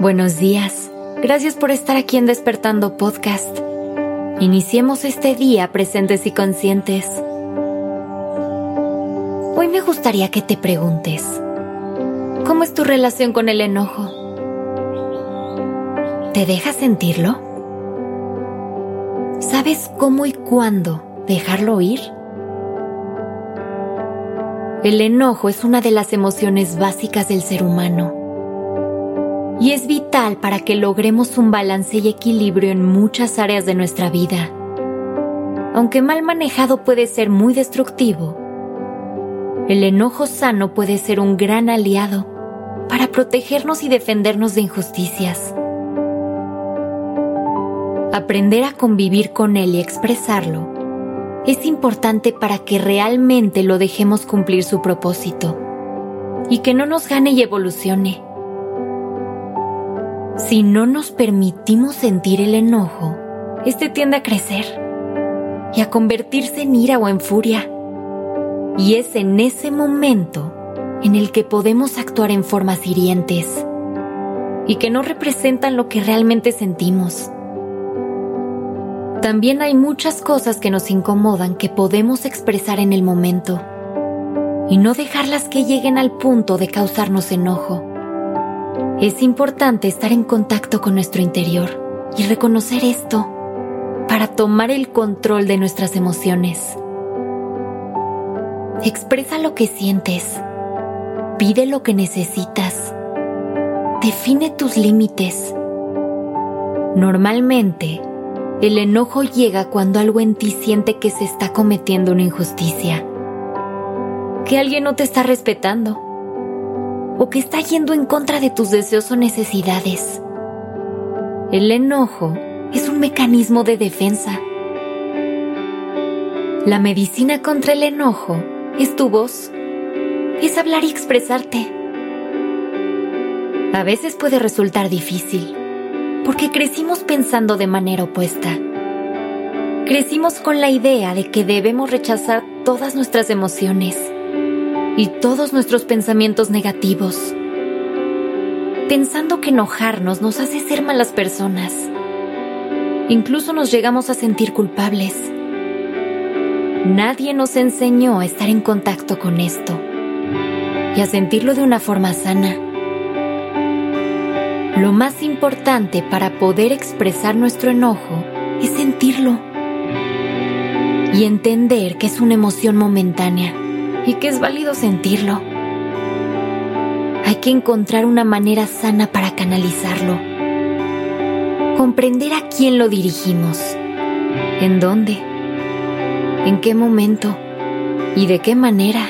Buenos días. Gracias por estar aquí en Despertando Podcast. Iniciemos este día presentes y conscientes. Hoy me gustaría que te preguntes, ¿cómo es tu relación con el enojo? ¿Te dejas sentirlo? ¿Sabes cómo y cuándo dejarlo ir? El enojo es una de las emociones básicas del ser humano y es vital para que logremos un balance y equilibrio en muchas áreas de nuestra vida. Aunque mal manejado puede ser muy destructivo, el enojo sano puede ser un gran aliado para protegernos y defendernos de injusticias. Aprender a convivir con él y expresarlo es importante para que realmente lo dejemos cumplir su propósito y que no nos gane y evolucione. Si no nos permitimos sentir el enojo, este tiende a crecer y a convertirse en ira o en furia. Y es en ese momento en el que podemos actuar en formas hirientes y que no representan lo que realmente sentimos. También hay muchas cosas que nos incomodan que podemos expresar en el momento y no dejarlas que lleguen al punto de causarnos enojo. Es importante estar en contacto con nuestro interior y reconocer esto para tomar el control de nuestras emociones. Expresa lo que sientes. Pide lo que necesitas. Define tus límites. Normalmente, el enojo llega cuando algo en ti siente que se está cometiendo una injusticia, que alguien no te está respetando o que está yendo en contra de tus deseos o necesidades. El enojo es un mecanismo de defensa. La medicina contra el enojo es tu voz, es hablar y expresarte. A veces puede resultar difícil, porque crecimos pensando de manera opuesta. Crecimos con la idea de que debemos rechazar todas nuestras emociones y todos nuestros pensamientos negativos, pensando que enojarnos nos hace ser malas personas. Incluso nos llegamos a sentir culpables. Nadie nos enseñó a estar en contacto con esto y a sentirlo de una forma sana. Lo más importante para poder expresar nuestro enojo es sentirlo y entender que es una emoción momentánea y que es válido sentirlo. Hay que encontrar una manera sana para canalizarlo. Comprender a quién lo dirigimos, en dónde, en qué momento y de qué manera.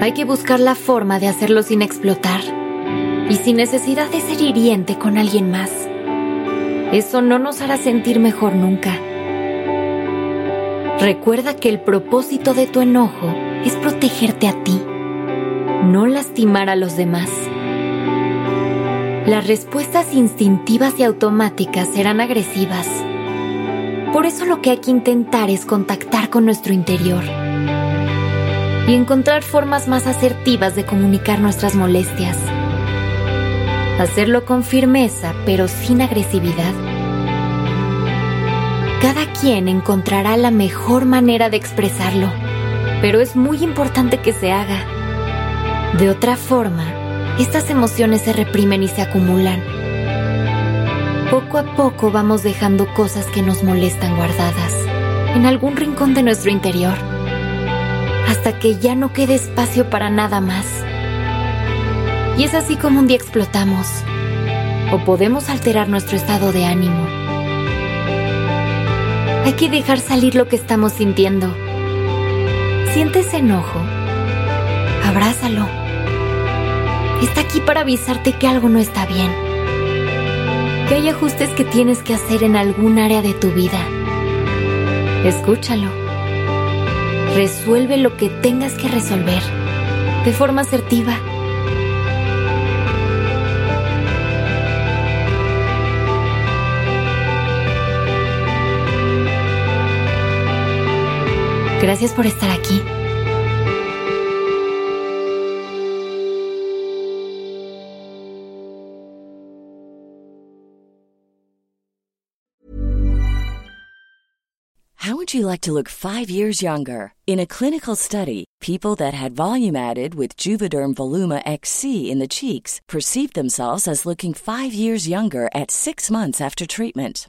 Hay que buscar la forma de hacerlo sin explotar y sin necesidad de ser hiriente con alguien más. Eso no nos hará sentir mejor nunca. Recuerda que el propósito de tu enojo es protegerte a ti, no lastimar a los demás. Las respuestas instintivas y automáticas serán agresivas. Por eso lo que hay que intentar es contactar con nuestro interior y encontrar formas más asertivas de comunicar nuestras molestias. Hacerlo con firmeza, pero sin agresividad cada quien encontrará la mejor manera de expresarlo, pero es muy importante que se haga. De otra forma, estas emociones se reprimen y se acumulan. Poco a poco vamos dejando cosas que nos molestan guardadas en algún rincón de nuestro interior, hasta que ya no quede espacio para nada más. Y es así como un día explotamos, o podemos alterar nuestro estado de ánimo hay que dejar salir lo que estamos sintiendo. ¿Sientes enojo? Abrázalo. Está aquí para avisarte que algo no está bien. Que hay ajustes que tienes que hacer en algún área de tu vida. Escúchalo. Resuelve lo que tengas que resolver de forma asertiva Gracias por estar aquí. How would you like to look 5 years younger? In a clinical study, people that had volume added with Juvederm Voluma XC in the cheeks perceived themselves as looking 5 years younger at 6 months after treatment